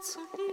Herzen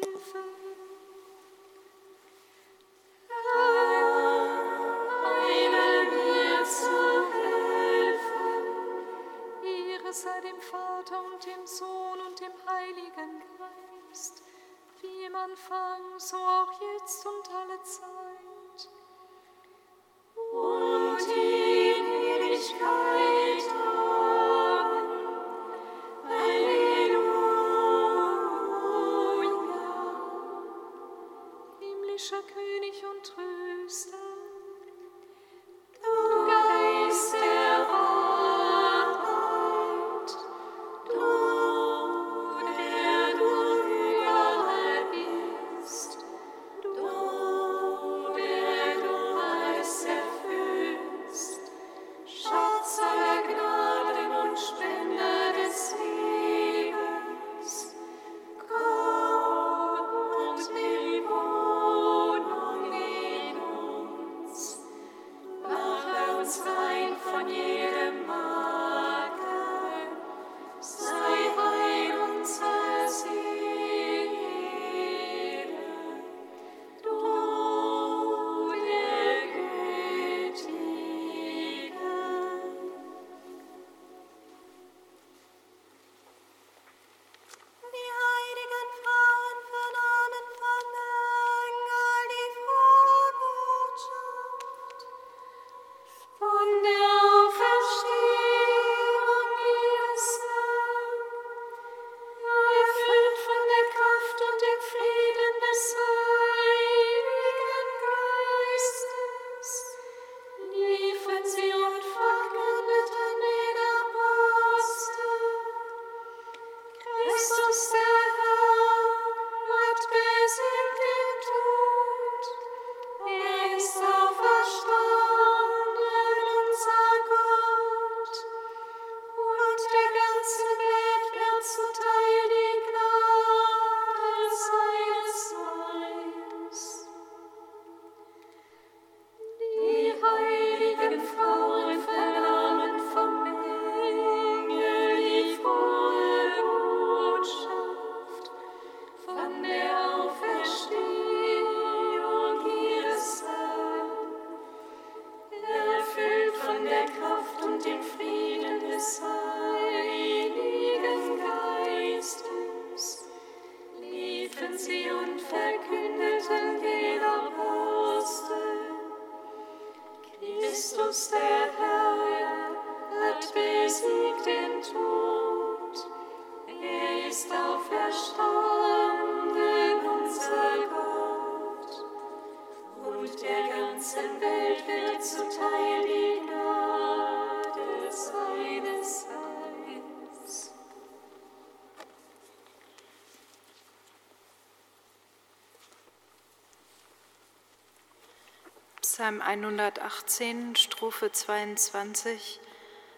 Psalm 118, Strophe 22,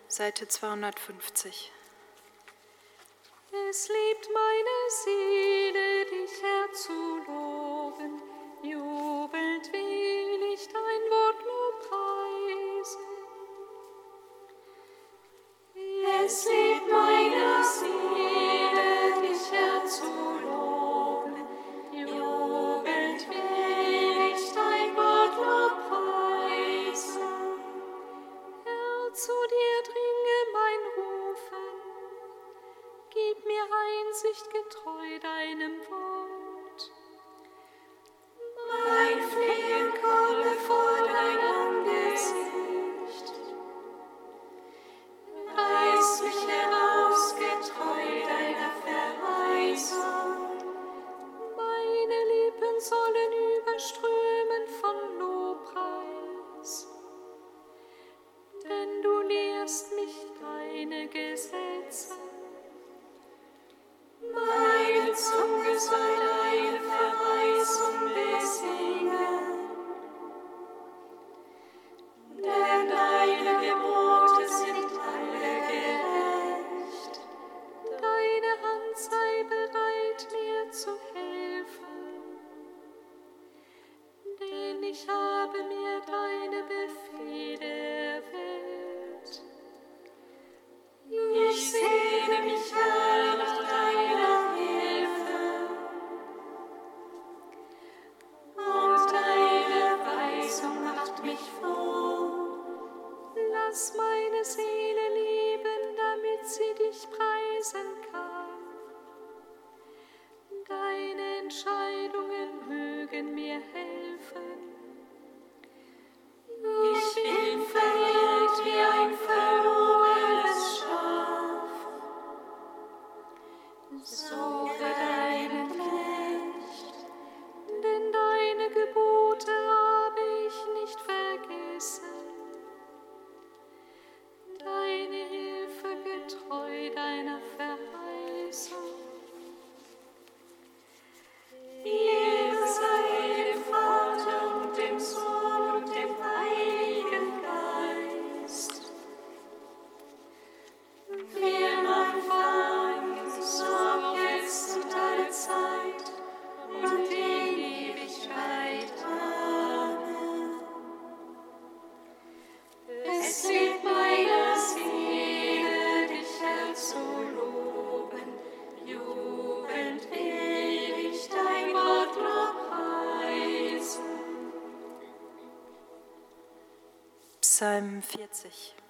Seite 250. Es liebt meine Seele, dich Herr jubelt will ich dein Wort nur preisen. Es liebt smile. Psalm 40.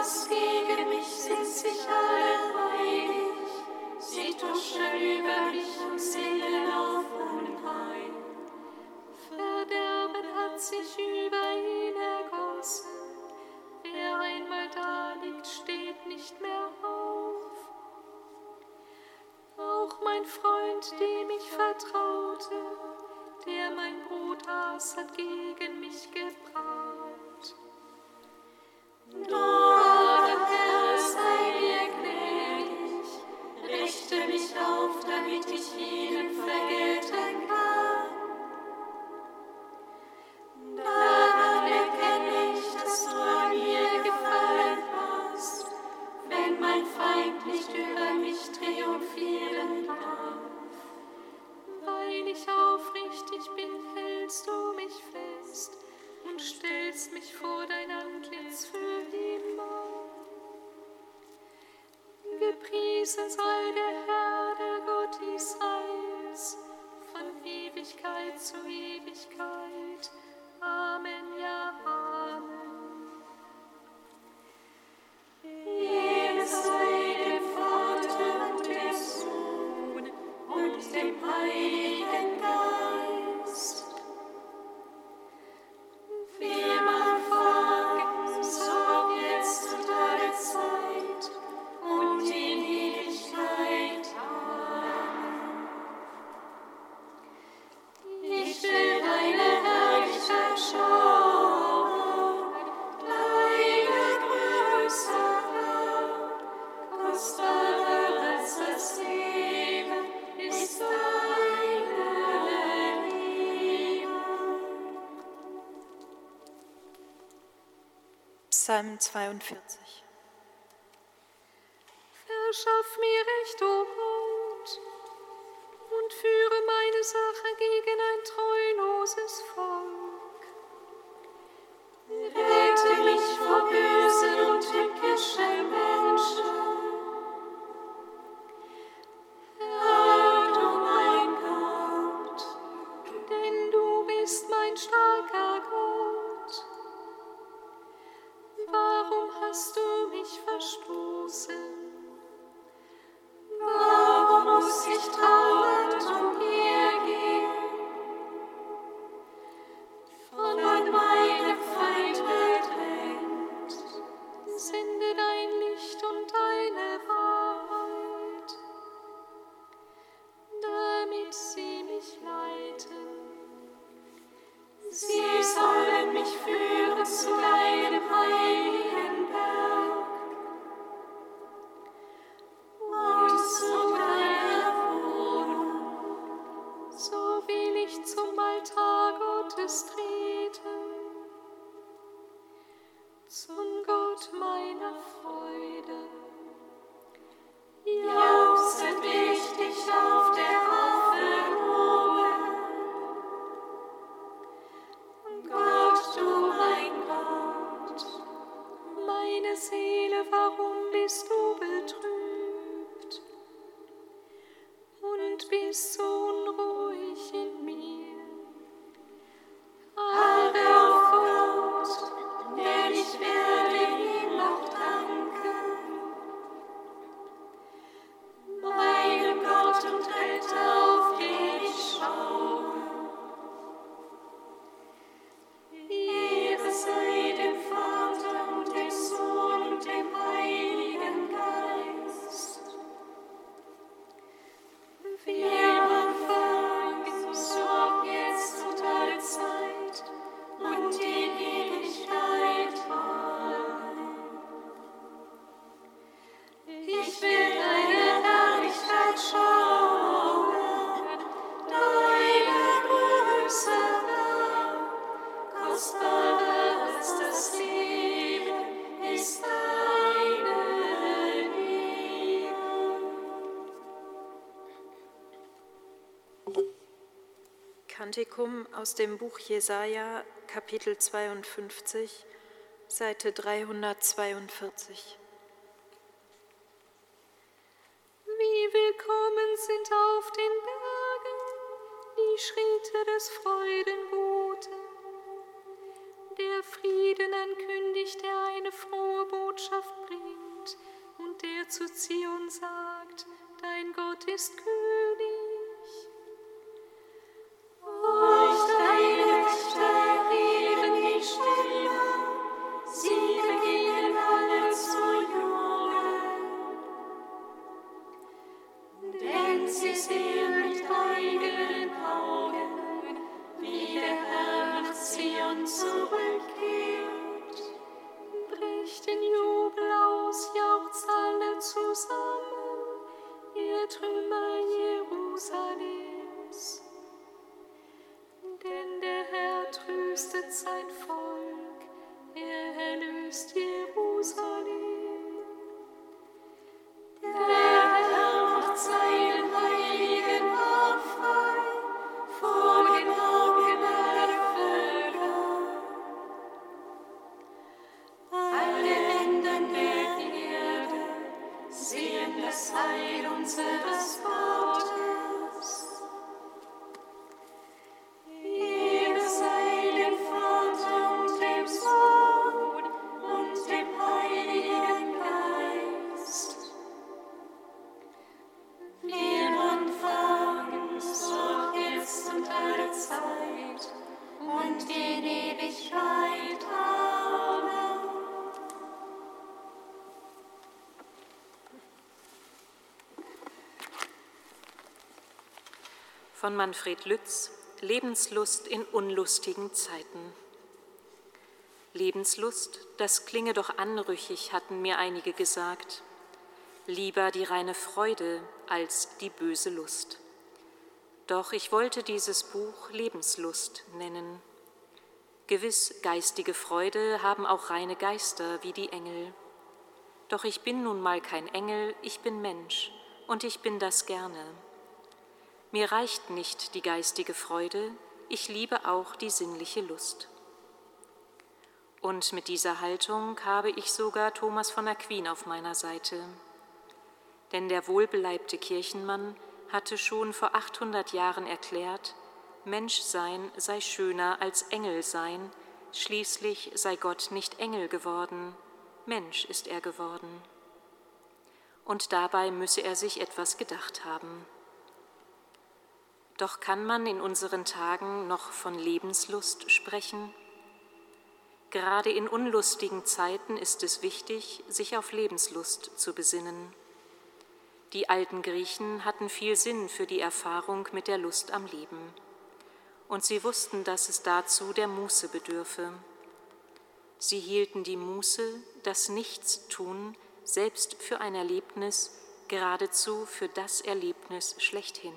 Gegen mich sind sich alle einig. Sie tuschen über mich und singen auf Verderben hat sich über since I Psalm 42. Verschaff mir Recht, o oh Kantikum aus dem Buch Jesaja, Kapitel 52, Seite 342. Wie willkommen sind auf den Bergen die Schritte des Freudenboten, der Frieden ankündigt, der eine frohe Botschaft bringt und der zu Zion sagt, dein Gott ist König. von Manfred Lütz Lebenslust in unlustigen Zeiten. Lebenslust, das klinge doch anrüchig, hatten mir einige gesagt. Lieber die reine Freude als die böse Lust. Doch ich wollte dieses Buch Lebenslust nennen. Gewiss, geistige Freude haben auch reine Geister wie die Engel. Doch ich bin nun mal kein Engel, ich bin Mensch und ich bin das gerne. Mir reicht nicht die geistige Freude, ich liebe auch die sinnliche Lust. Und mit dieser Haltung habe ich sogar Thomas von Aquin auf meiner Seite. Denn der wohlbeleibte Kirchenmann hatte schon vor 800 Jahren erklärt, Menschsein sei schöner als Engelsein, schließlich sei Gott nicht Engel geworden, Mensch ist er geworden. Und dabei müsse er sich etwas gedacht haben. Doch kann man in unseren Tagen noch von Lebenslust sprechen? Gerade in unlustigen Zeiten ist es wichtig, sich auf Lebenslust zu besinnen. Die alten Griechen hatten viel Sinn für die Erfahrung mit der Lust am Leben. Und sie wussten, dass es dazu der Muße bedürfe. Sie hielten die Muße, das Nichtstun, selbst für ein Erlebnis, geradezu für das Erlebnis schlechthin.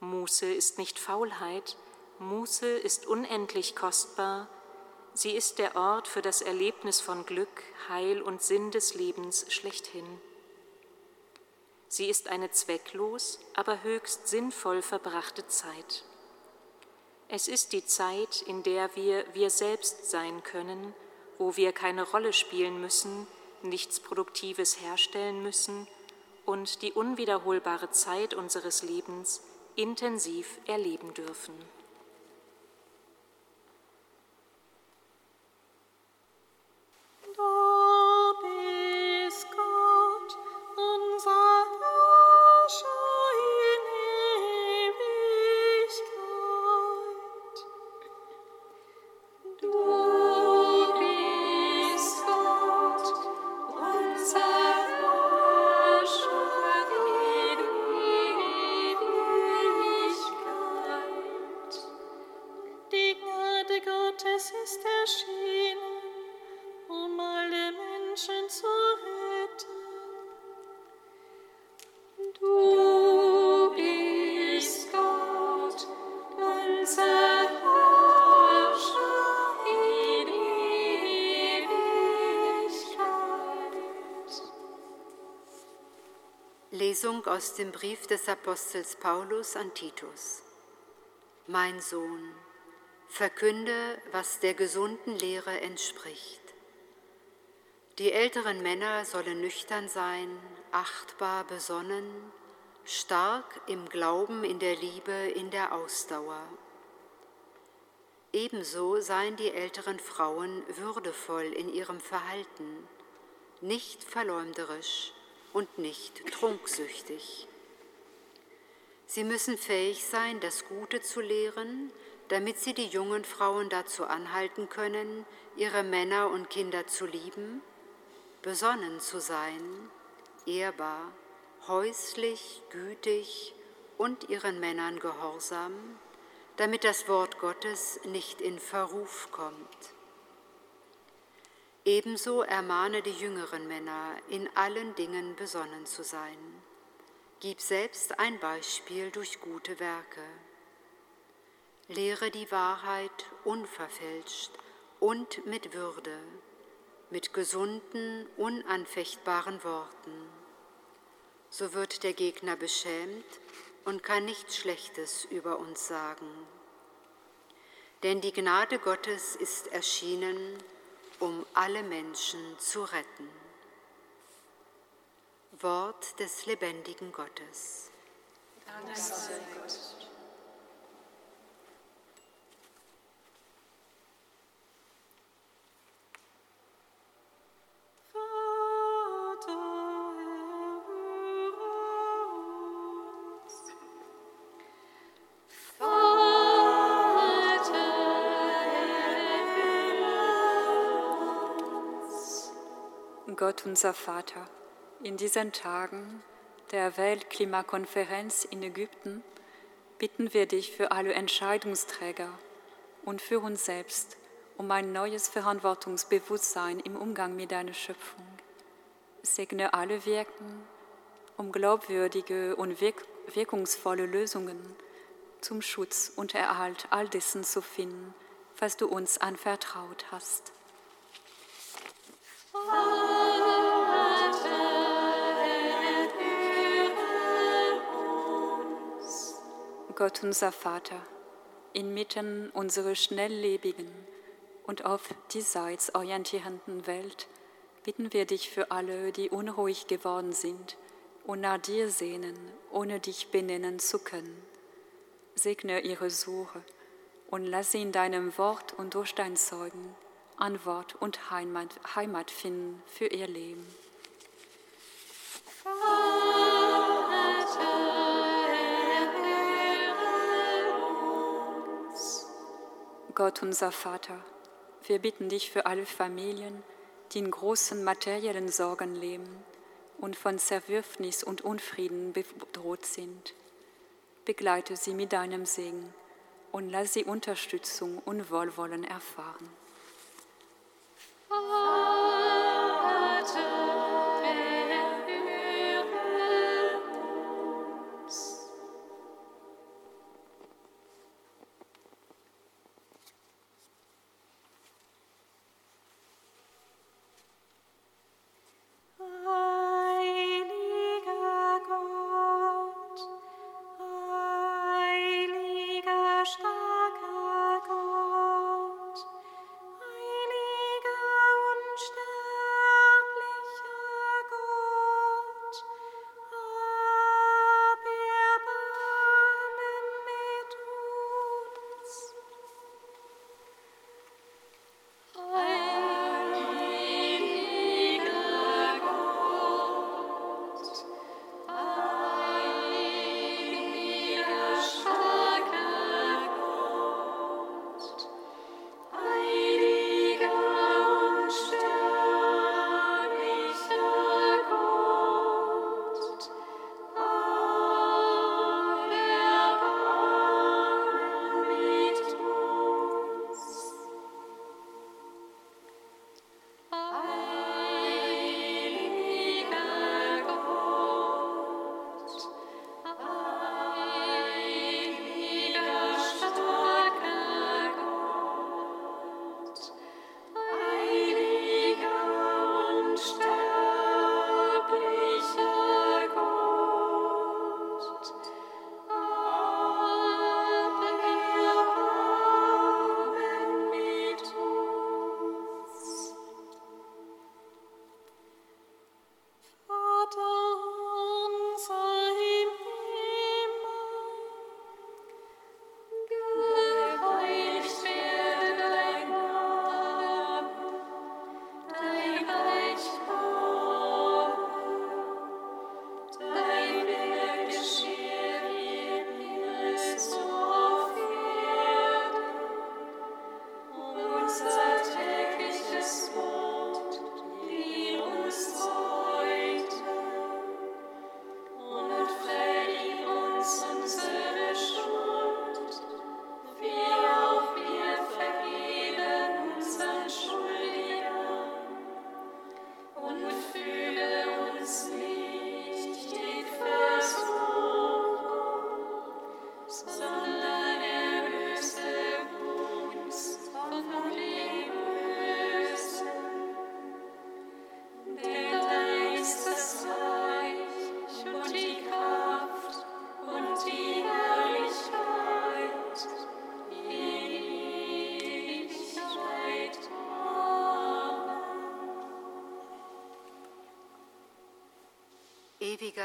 Muße ist nicht Faulheit, Muße ist unendlich kostbar, sie ist der Ort für das Erlebnis von Glück, Heil und Sinn des Lebens schlechthin. Sie ist eine zwecklos, aber höchst sinnvoll verbrachte Zeit. Es ist die Zeit, in der wir wir selbst sein können, wo wir keine Rolle spielen müssen, nichts Produktives herstellen müssen und die unwiederholbare Zeit unseres Lebens intensiv erleben dürfen. Lesung aus dem Brief des Apostels Paulus an Titus. Mein Sohn, verkünde, was der gesunden Lehre entspricht. Die älteren Männer sollen nüchtern sein, achtbar besonnen, stark im Glauben, in der Liebe, in der Ausdauer. Ebenso seien die älteren Frauen würdevoll in ihrem Verhalten, nicht verleumderisch, und nicht trunksüchtig. Sie müssen fähig sein, das Gute zu lehren, damit sie die jungen Frauen dazu anhalten können, ihre Männer und Kinder zu lieben, besonnen zu sein, ehrbar, häuslich, gütig und ihren Männern gehorsam, damit das Wort Gottes nicht in Verruf kommt. Ebenso ermahne die jüngeren Männer, in allen Dingen besonnen zu sein. Gib selbst ein Beispiel durch gute Werke. Lehre die Wahrheit unverfälscht und mit Würde, mit gesunden, unanfechtbaren Worten. So wird der Gegner beschämt und kann nichts Schlechtes über uns sagen. Denn die Gnade Gottes ist erschienen, um alle Menschen zu retten. Wort des lebendigen Gottes. Dank sei Gott. Gott unser Vater, in diesen Tagen der Weltklimakonferenz in Ägypten bitten wir dich für alle Entscheidungsträger und für uns selbst um ein neues Verantwortungsbewusstsein im Umgang mit deiner Schöpfung. Segne alle Wirken, um glaubwürdige und wirkungsvolle Lösungen zum Schutz und Erhalt all dessen zu finden, was du uns anvertraut hast. Gott unser Vater, inmitten unserer schnelllebigen und auf diesseits orientierenden Welt bitten wir dich für alle, die unruhig geworden sind und nach dir sehnen, ohne dich benennen zu können. Segne ihre Suche und lass sie in deinem Wort und durch dein Zeugen Antwort und Heimat, Heimat finden für ihr Leben. Gott unser Vater, wir bitten dich für alle Familien, die in großen materiellen Sorgen leben und von Zerwürfnis und Unfrieden bedroht sind. Begleite sie mit deinem Segen und lass sie Unterstützung und Wohlwollen erfahren.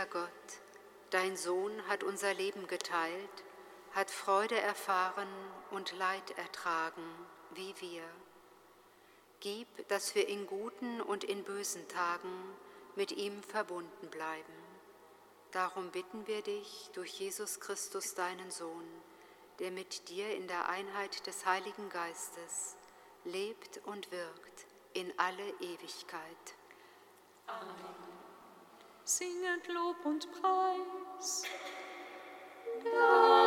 Ewiger Gott, dein Sohn hat unser Leben geteilt, hat Freude erfahren und Leid ertragen, wie wir. Gib, dass wir in guten und in bösen Tagen mit ihm verbunden bleiben. Darum bitten wir dich durch Jesus Christus, deinen Sohn, der mit dir in der Einheit des Heiligen Geistes lebt und wirkt in alle Ewigkeit. Amen singet Lob und Preis. Dank